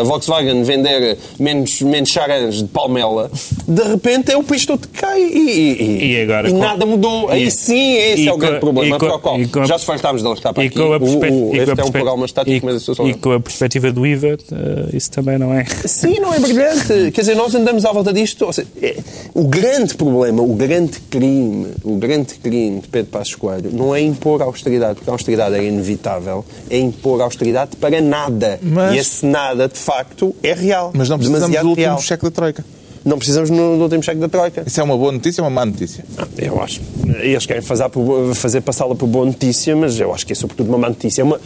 a Volkswagen vender menos, menos charans de palmela, de repente é o país todo que cai e, e, e, agora, e com, nada mudou. Aí sim, esse é o grande problema para o qual já se fartámos de estar para aqui. O, o, este é um programa estático, mas E com a perspectiva do IVA, uh, isso também não é... <laughs> Sim, não é brilhante. Quer dizer, nós andamos à volta disto. Seja, é, o grande problema, o grande crime, o grande crime de Pedro Passos Coelho não é impor austeridade, porque a austeridade é inevitável, é impor austeridade para nada. Mas... E esse nada, de facto, é real. Mas não precisamos do último real. cheque da Troika. Não precisamos no, do último cheque da Troika. Isso é uma boa notícia ou uma má notícia? Eu acho. Eles querem fazer, fazer passá-la por boa notícia, mas eu acho que é sobretudo uma má notícia. É uma,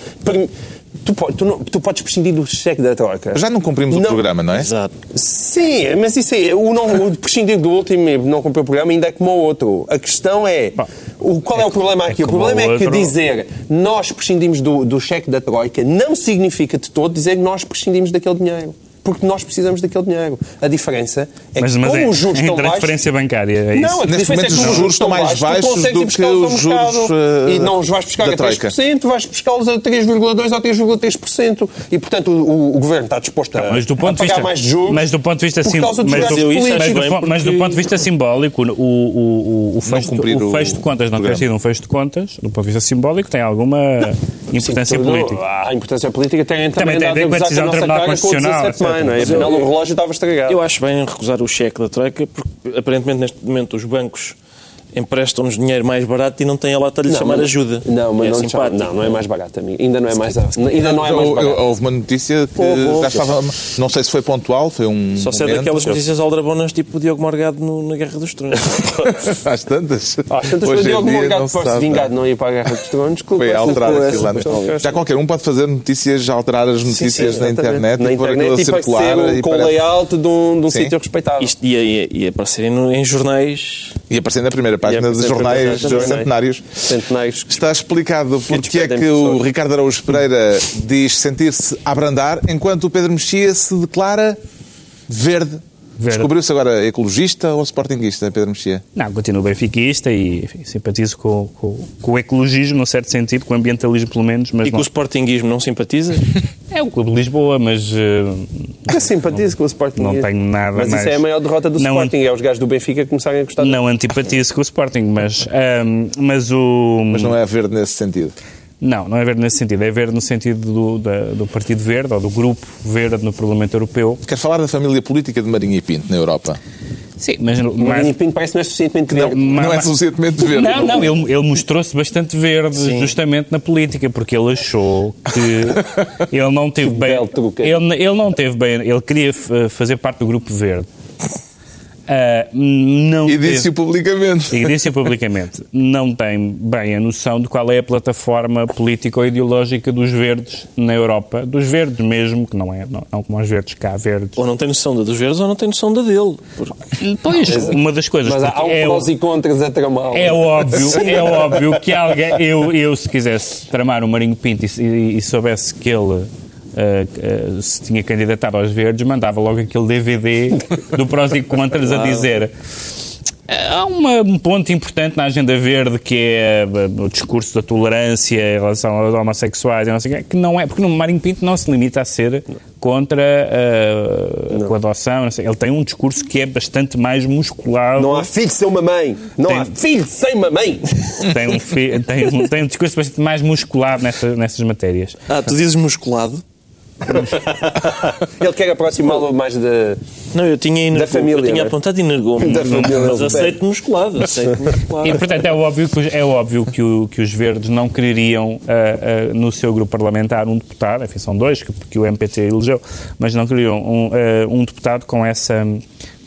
Tu, tu, não, tu, podes prescindir do cheque da troca. Já não cumprimos não, o programa, não é? Exato. Sim, mas isso é. O, não, o prescindir do último e não cumprir o programa ainda é como o outro. A questão é. O, qual é, é o problema aqui? É o problema é que dizer nós prescindimos do, do cheque da troika não significa de todo dizer que nós prescindimos daquele dinheiro. Porque nós precisamos daquele dinheiro. A diferença é mas, que mas como é, os juros <laughs> é estão a transferência baixos... bancária, é isso? Não, a diferença é que os juros estão mais baixos do que os juros uh, E não os vais buscar a 3%, vais buscá-los a 3,2% ou 3,3%. E, portanto, o, o, Governo está disposto a, mas do ponto a pagar vista, mais juros mas do ponto de vista por causa dos mas, gastos do, políticos. mas, do, porque... mas do ponto de vista simbólico, o, o, o, fecho, o o fecho de contas não ter sido um fecho de contas, do ponto de vista simbólico, tem alguma importância Sim, política. A importância política tem também, também tem, tem com a decisão do Tribunal Constitucional. Maio, não é? Afinal, o relógio estava estragado. Eu acho bem recusar o cheque da Troika, porque aparentemente neste momento os bancos emprestam-nos dinheiro mais barato e não têm a lata de lhe chamar mas, ajuda. Não, mas é não, simpático. não, não é mais barato, amigo. Ainda não é mais, ainda não é mais barato. Houve uma notícia que já estava, não sei se foi pontual, foi um Só se é momento, daquelas notícias aldrabonas tipo o Diogo Morgado no- na Guerra dos Tronos. <laughs> Às tantas. Às tantas foi em Diogo Morgado não se para se sabe. vingar de não ir para a Guerra dos Tronos. desculpa, Foi alterar aquilo antes. Já qualquer um pode fazer notícias, alterar as notícias sim, na internet na e pôr aquilo a e circular. e com o layout de um, sítio respeitável. Isto ia, ia, ia aparecer em, em jornais. E aparecendo na primeira página dos jornais centenários. Centenários. Está explicado porque é que o. Ricardo Araújo Pereira diz sentir-se a abrandar, enquanto o Pedro Mexia se declara verde. Descobriu-se agora ecologista ou sportinguista, Pedro Mexia? Não, continuo benfiquista e enfim, simpatizo com, com, com o ecologismo, num certo sentido, com o ambientalismo pelo menos, mas E com não, o Sportinguismo não simpatiza? <laughs> é o Clube de Lisboa, mas eh, Eu simpatizo com o Sporting. não tenho nada Mas mais- isso é a maior derrota do Não Sporting. É os gajos do Benfica começarem a gostar não antipatizo com o Sporting, mas, ahm, mas o... Mas não é verde nesse sentido. Não, não é verde nesse sentido. É verde no sentido do, da- do Partido Verde, ou do Grupo Verde no Parlamento Europeu. Quero falar da família política de Marinho e Pinto na Europa. Sim, mas... Marinho Pinto parece que não é suficientemente verde. mas- Não é suficientemente verde. Não, não, ele, ele mostrou-se bastante verde justamente na política, porque ele achou que <laughs> ele não teve bem. Ele, ele não teve bem. Ele queria f- fazer parte do grupo verde. Ah, não E teve- disse-o publicamente. e disse publicamente, não tem bem a noção de qual é a plataforma política ou ideológica dos verdes na Europa, dos verdes mesmo, que não é não, não como os verdes cá, verdes. ou não tem noção da dos verdes ou não tem noção da dele. Porque Pois, uma das coisas. Mas há um é o- prós e contras a tramar. é óbvio, é óbvio que alguém, eu, eu se quisesse tramar o Marinho Pinto e, e- e soubesse que ele ah, ah, se tinha candidatado aos verdes, mandava logo aquele DVD do prós e contras a <laughs> dizer. Há uma- um ponto importante na agenda verde que é o discurso da tolerância em relação aos homossexuais, e não sei o quê, que não é, porque no Marinho Pinto não se limita a ser contra ah, a adoção, não sei. ele tem um discurso que é bastante mais musculado. Não há filho sem uma mãe. Não Tem- há filho sem uma mãe. tem um, fi- tem, um, tem um discurso bastante mais musculado nessa, nessas matérias. Ah, tu dizes musculado? <laughs> Ele quer aproximá-lo mais da... Não, eu tinha, energo- Da família, eu tinha é? apontado energome. <laughs> Da família, Mas aceito musculado. Aceito musculado. E, portanto, é óbvio que, os- é óbvio que, o- que os verdes não quereriam ah, ah, no seu grupo parlamentar um deputado, enfim, são dois que, que o MPT elegeu, mas não queriam um, ah, um deputado com essa.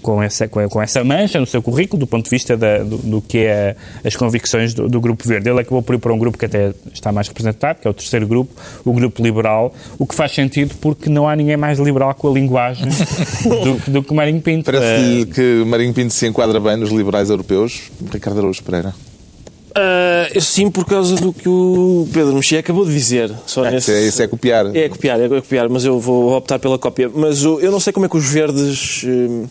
Com essa, com essa mancha no seu currículo, do ponto de vista da- do, do que é as convicções do, do Grupo Verde. Ele acabou por ir para um grupo que até está mais representado, que é o terceiro grupo, o Grupo Liberal, o que faz sentido porque não há ninguém mais liberal com a linguagem <laughs> do, do que o Marinho Pinto. Parece-lhe que Marinho Pinto se enquadra bem nos liberais europeus. Ricardo Araújo Pereira. Ah, sim, por causa do que o Pedro Mexia acabou de dizer. Só Isso é, isso é copiar. É copiar, é copiar, mas eu vou optar pela cópia. Mas o- eu não sei como é que os verdes, hum,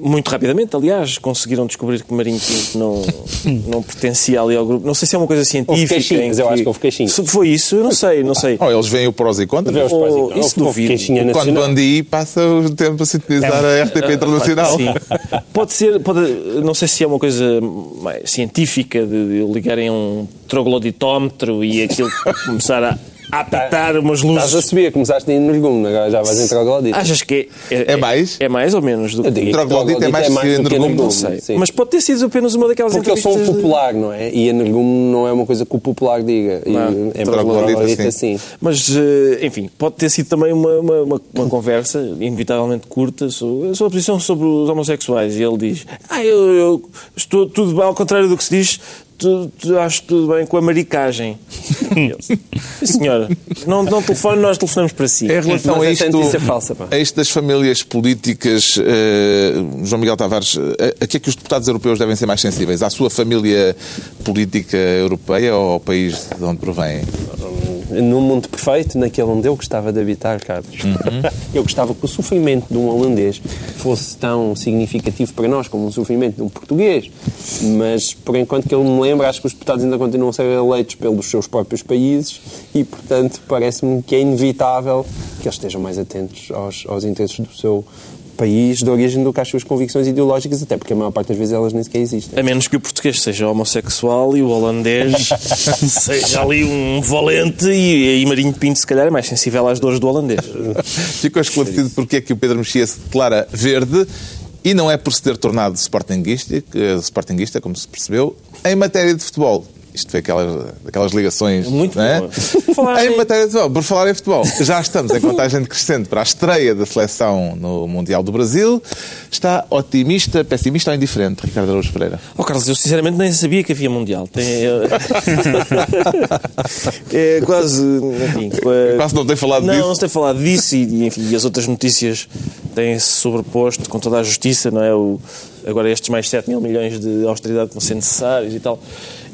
muito rapidamente, aliás, conseguiram descobrir que Marinho Pinto não, <laughs> não pertencia ali ao grupo. Não sei se é uma coisa científica. queixinhas, em eu acho que houve queixinhas. Se Foi isso? Eu não sei, não sei. Oh, eles veem o prós e contras. Vê os pais e Oh, contras. isso Houve duvido. Quando. Bandi passa o tempo a sintonizar a RTP Internacional. Sim. <laughs> Pode ser, pode, não sei se é uma coisa mais científica de, de ligarem a um trogloditómetro e aquilo começar a apitar umas Estás a luzes. subir, começaste em energume, agora já vais entrar agora Achas que é, É mais? É mais ou menos do que. diria que Troglodite é mais que do que energume, Não sei. sim. Mas pode ter sido apenas uma daquelas Porque eu sou um entrevistas de- popular, não é? E energume não é uma coisa que o popular diga. E Não. é mais Troglodite, troglodite sim. assim. Mas, eh, enfim, pode ter sido também uma, uma, uma- uma conversa, inevitavelmente curta, sobre a sua posição sobre os homossexuais. E ele diz: Ah, eu, eu estou tudo bem, ao contrário do que se diz, tu, tu acho tudo bem com a maricagem. E <laughs> ele, "Sim, Senhora, não, não telefone, nós telefonamos para si. Em relação Mas a isto, notícia é falsa, pá. a isto das famílias políticas, eh, João Miguel Tavares, eh, a que é que os deputados europeus devem ser mais sensíveis? À sua família política europeia ou ao país de onde provém? Num mundo perfeito, naquele onde eu gostava de habitar, Carlos, uhum. <laughs> eu gostava que o sofrimento de um holandês fosse tão significativo para nós como o sofrimento de um português. Mas, por enquanto que eu me lembro, acho que os deputados ainda continuam a ser eleitos pelos seus próprios países e, portanto, parece-me que é inevitável que eles estejam mais atentos aos, aos interesses do seu país de origem do que às suas convicções ideológicas, até porque a maior parte das vezes elas nem sequer existem. A menos que o português seja homossexual e o holandês <laughs> seja ali um valente e, aí Marinho Pinto, se calhar, é mais sensível às dores do holandês. <laughs> Ficou esclarecido porque é que o Pedro Mexia se declara verde e não é por se ter tornado sportinguista, sportinguista, como se percebeu, em matéria de futebol. Isto foi aquelas, aquelas ligações. Muito é? Em matéria de futebol, por falar em futebol, já estamos em contagem decrescente para a estreia da seleção no Mundial do Brasil. Está otimista, pessimista ou indiferente, Ricardo Araújo Pereira? Oh, Carlos, eu sinceramente nem sabia que havia Mundial. Tem... <laughs> é quase. Enfim, quase não tem falado não, disso. Não, não se tem falado disso e, enfim, e as outras notícias têm-se sobreposto com toda a justiça, não é? O, agora estes mais 7 mil milhões de austeridade vão ser necessários e tal.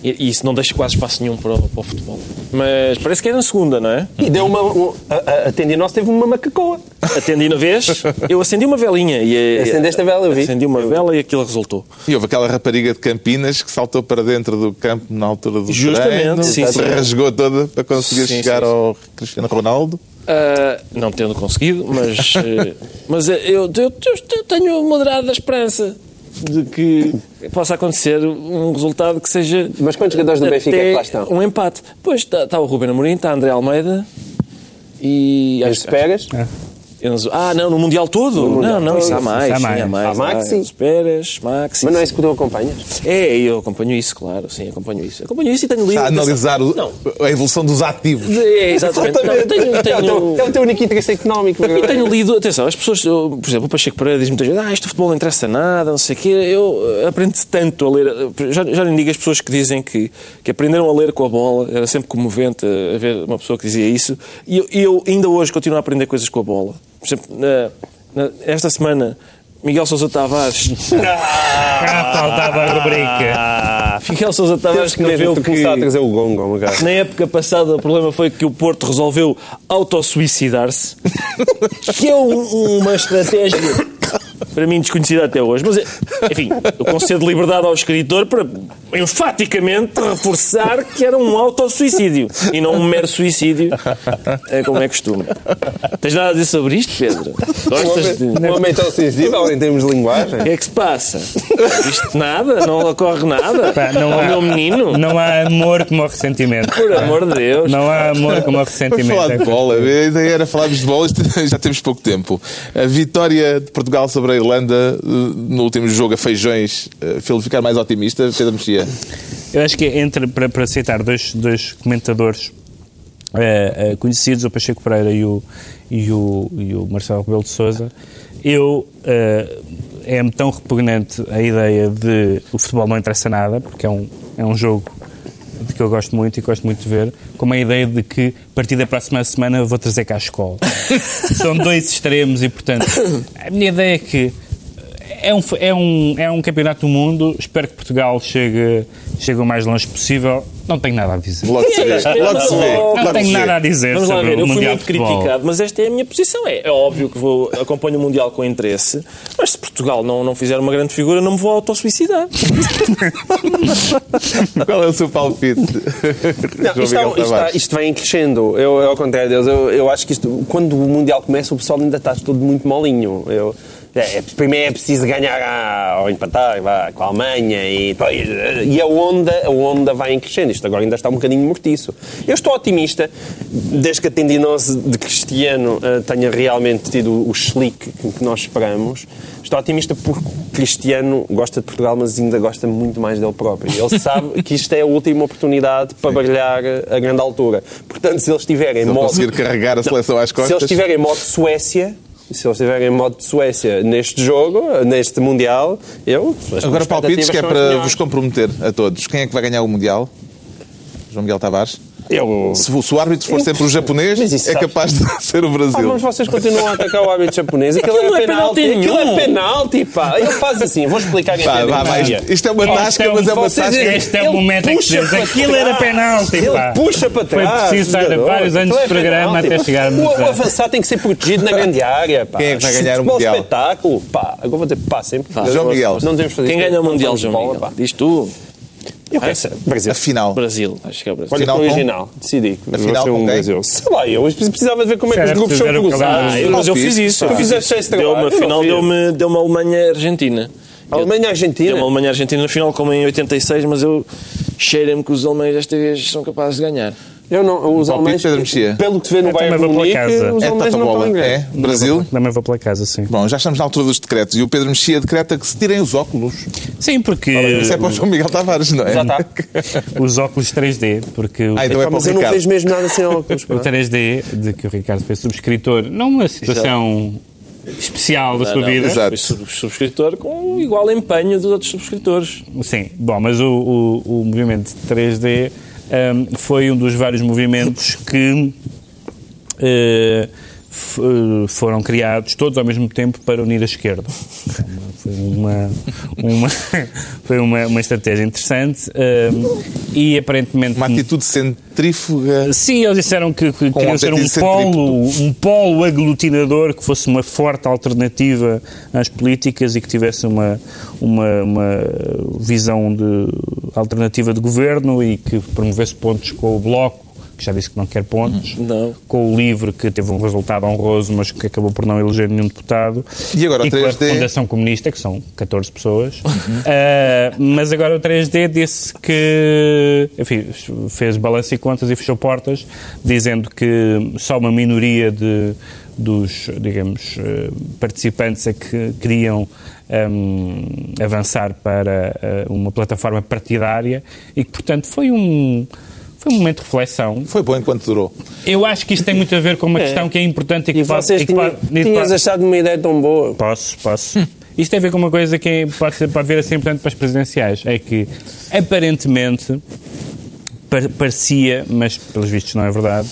E isso não deixa quase espaço nenhum para o, para o, futebol. Mas parece que é na segunda, não é? E deu uma. Um, a, a teve uma macacoa. A Tendina, vez? Eu acendi uma velinha. E, Acendeste a vela, eu vi. Acendi uma vela e aquilo resultou. E houve aquela rapariga de Campinas que saltou para dentro do campo na altura do Justamente, treino, sim, se rasgou toda para conseguir sim, chegar sim, ao Cristiano Ronaldo. Uh, não tendo conseguido, mas, uh, <laughs> mas eu, eu, eu, eu tenho moderada esperança de que possa acontecer um resultado que seja. Mas quantos jogadores do Benfica é que lá estão? Um empate. Pois está, está o Ruben Amorim, está André Almeida e. As Pegas? É. Ah, não, no Mundial todo? No mundial não, não, isso há mais. Há mais. Há mais. Há Maxi. Esperas, Maxi. Mas não é isso que tu acompanhas? É, eu acompanho isso, claro. Sim, acompanho isso. Acompanho isso e tenho lido. Está a analisar o, a evolução dos ativos. É, exatamente. Não, tenho, tenho... É, o teu, único interesse económico. E tenho lido, atenção, as pessoas, por exemplo, o Pacheco Pereira diz muitas vezes, ah, isto futebol não interessa nada, não sei o quê. Eu aprendo tanto a ler. Já, já nem digo as pessoas que dizem que, que aprenderam a ler com a bola. Era sempre comovente a ver uma pessoa que dizia isso. E eu, eu ainda hoje continuo a aprender coisas com a bola. Por exemplo, na, na, esta semana, Miguel Sousa Tavares. Ah, faltava a rubrica. Ah, Miguel Sousa Tavares escreveu que. Começar a trazer o gongo, Na época passada, o problema foi que o Porto resolveu autossuicidar-se, que é um, uma estratégia para mim desconhecida até hoje. Mas, enfim, eu concedo liberdade ao escritor para enfaticamente reforçar que era um autossuicídio e não um mero suicídio, é como é costume. Tens nada a dizer sobre isto, Pedro? Gostas de... Um homem tão sensível em termos de linguagem? O que é que se passa? Isto nada? Não ocorre nada? Pá, não ao há, meu menino? Não há amor como o ressentimento. Por amor de Deus. Não há amor como o ressentimento. Vamos falar de bola. A ideia era falarmos de bola, <laughs> já temos pouco tempo. A vitória de Portugal sobre a Irlanda eh, no último jogo a Feijões eh, fez-lhe ficar mais otimista, Pedro Mexia? Eu acho que entre, para, para citar dois, dois comentadores uh, conhecidos, o Pacheco Pereira e o, e o, e o Marcelo Rebelo de Sousa, eu é-me tão repugnante a ideia de o futebol não interessa nada, porque é um, é um jogo de que eu gosto muito e gosto muito de ver, como a ideia de que a partir da próxima semana vou trazer cá a escola. <laughs> São dois extremos e, portanto, a minha ideia é que é um, é, um, é um campeonato do mundo. Espero que Portugal chegue, chegue o mais longe possível. Não tenho nada a dizer. Logo se vê. Logo se vê. Não tenho nada a dizer Vamos sobre ver. Eu fui muito criticado, mas esta é a minha posição. É, é óbvio que vou, acompanho o Mundial com interesse, mas se Portugal não, não fizer uma grande figura, não me vou autossuicidar. <laughs> Qual é o seu palpite? Não, isto, é isto, isto, vem crescendo. Eu, eu, ao contrário deles, eu, eu acho que isto, quando o Mundial começa, o pessoal ainda está todo muito molinho. Eu, é, primeiro é preciso ganhar a, ou empatar vá, com a Alemanha e, e a, onda, a onda vai em crescendo. Isto agora ainda está um bocadinho mortiço. Eu estou otimista, desde que a tendinose de Cristiano uh, tenha realmente tido o slick que nós esperamos. Estou otimista porque Cristiano gosta de Portugal, mas ainda gosta muito mais dele próprio. Ele sabe que isto é a última oportunidade para brilhar a grande altura. Portanto, se eles tiverem se modo... conseguir carregar a seleção às costas... Se eles tiverem modo Suécia, se eles estiverem em modo de Suécia neste jogo, neste Mundial, eu. Agora, palpites que é para vos comprometer a todos. Quem é que vai ganhar o Mundial? João Miguel Tavares? Eu... Se, se, o árbitro for sempre o japonês, é capaz de <laughs> ser o Brasil. Ah, mas vocês continuam a atacar o árbitro japonês. Aquilo, Aquilo é, é penalti. Aquilo é penalti, pá. Ele faz assim, vou explicar pá, vá, vá, isto, isto é uma tasca, é um, mas é uma tasca. Este é o momento em que dizes, aquilo era penalti, pá. Ele puxa para trás. Foi preciso dar vários anos de programa até chegarmos O avançado tem que ser protegido na grande área, pá. Quem é que vai ganhar o Mundial? espetáculo, pá. Agora vou dizer pá sempre. João Miguel. Não devemos fazer Quem ganha o Mundial, João Miguel? Diz tu. Eu penso, Brasil. Afinal. Brasil, acho que é o Brasil. Olha, Afinal, original, decidi. Afinal, ser um okay. Brasil. Sei lá, eu precisava de ver como é que os grupos são cruzados. Ah, mas eu fiz isso. Tu fizeste esse trabalho. Afinal, deu-me deu uma Alemanha-Argentina. Alemanha-Argentina? Deu uma Alemanha-Argentina no final, como em 86, mas eu cheiro-me que os alemães desta vez são capazes de ganhar. Eu não, os alemães, pelo que se vê no Bayern de Munique, os é alemães não estão em É, Brasil? Também vou pela casa, sim. Bom, já estamos na altura dos decretos e o Pedro Mexia decreta que se tirem os óculos. Sim, porque... Isso é para o João Miguel Tavares, não é? Já está. <laughs> os óculos 3D, porque... Ah, então é para Mas eu não vejo mesmo nada sem óculos. o 3D, de que o Ricardo foi subscritor, não uma situação... especial da não, sua não, vida. Exato. subscritor com igual empenho dos outros subscritores. Sim, bom, mas o, o, o movimento 3D um, foi um dos vários movimentos que uh, foram criados todos ao mesmo tempo para unir a esquerda. Foi uma, uma, <laughs> foi uma, uma estratégia interessante um, e aparentemente... Uma atitude centrífuga... Sim, eles disseram que, que queriam ser um polo, um polo aglutinador que fosse uma forte alternativa às políticas e que tivesse uma, uma, uma visão de, alternativa de governo e que promovesse pontos com o Bloco que já disse que não quer pontos, não. com o LIVRE, que teve um resultado honroso, mas que acabou por não eleger nenhum deputado, e, agora e 3D... com a Fundação Comunista, que são 14 pessoas. Uhum. Uh, mas agora o 3D disse que, enfim, fez balanço e contas e fechou portas, dizendo que só uma minoria de, dos, digamos, uh, participantes é que queriam um, avançar para uh, uma plataforma partidária e que, portanto, foi um foi um momento de reflexão. Foi bom enquanto durou. Eu acho que isto tem muito a ver com uma é. questão que é importante e que e vocês pode, tinha, que pode, tinhas achado uma ideia tão boa. Posso, posso. <laughs> Isto tem a ver com uma coisa que é, pode, ser, pode vir a ser importante para as presidenciais. É que, aparentemente, parecia, mas pelos vistos não é verdade,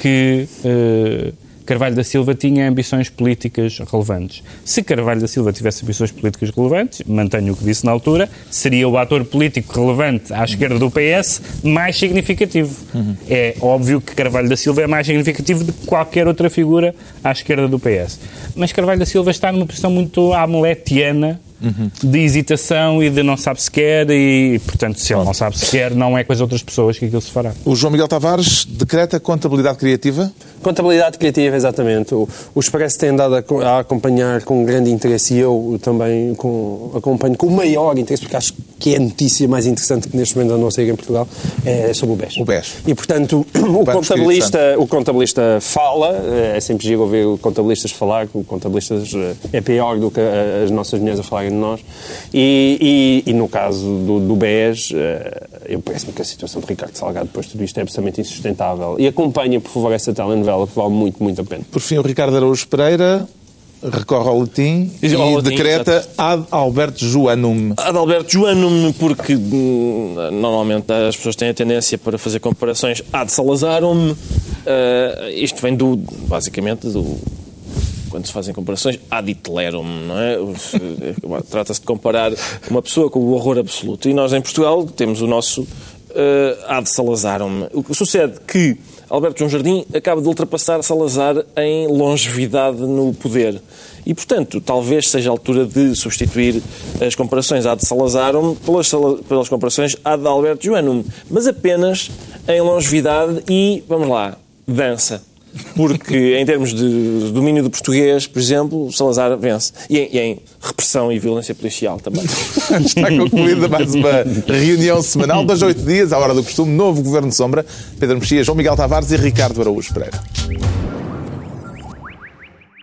que... Uh, Carvalho da Silva tinha ambições políticas relevantes. Se Carvalho da Silva tivesse ambições políticas relevantes, mantenho o que disse na altura, seria o ator político relevante à esquerda do PS mais significativo. Uhum. É óbvio que Carvalho da Silva é mais significativo do que qualquer outra figura à esquerda do PS. Mas Carvalho da Silva está numa posição muito amletiana uhum. de hesitação e de não sabe se quer e, portanto, se ele não sabe se quer, não é com as outras pessoas que aquilo se fará. O João Miguel Tavares decreta contabilidade criativa? Contabilidade criativa, exatamente. O, o Expresso tem andado a, a, acompanhar com grande interesse e eu também com, acompanho com o maior interesse, porque acho que é a notícia mais interessante que neste momento andou a sair em Portugal, é sobre o BES. O BES. E, portanto, o, contabilista, o contabilista fala, é sempre giro ouvir contabilistas falar, que o contabilistas é pior do que as nossas mulheres a falarem de nós. E, e, e no caso do, do BES, eh, eu parece-me que a situação de Ricardo Salgado depois de tudo isto é absolutamente insustentável. E acompanha, por favor, essa telenovela, que vale muito, muito a pena. Por fim, o Ricardo Araújo Pereira recorre ao latim e, e decreta exatamente. ad Alberto Joanum. Ad Alberto Joanum, porque hum, normalmente as pessoas têm a tendência para fazer comparações ad Salazarum. Uh, isto vem do, basicamente, do quando se fazem comparações, ad Hitlerum, não é? Eh, <laughs> trata-se de comparar uma pessoa com o horror absoluto. E nós, em Portugal, temos o nosso uh, ad Salazarum. O que sucede que Alberto João Jardim acaba de ultrapassar Salazar em longevidade no poder. E, portanto, talvez seja a altura de substituir as comparações. Ad Salazarum pelas, pelas comparações ad Alberto Joanum, mas apenas em longevidade e, vamos lá, dança porque em termos de domínio do português, por exemplo, Salazar vence. E em, e em repressão e violência policial também. <laughs> Está concluída mais uma reunião semanal, dois oito dias, à hora do costume, novo Governo de Sombra, Pedro Mexia, João Miguel Tavares e Ricardo Araújo Pereira.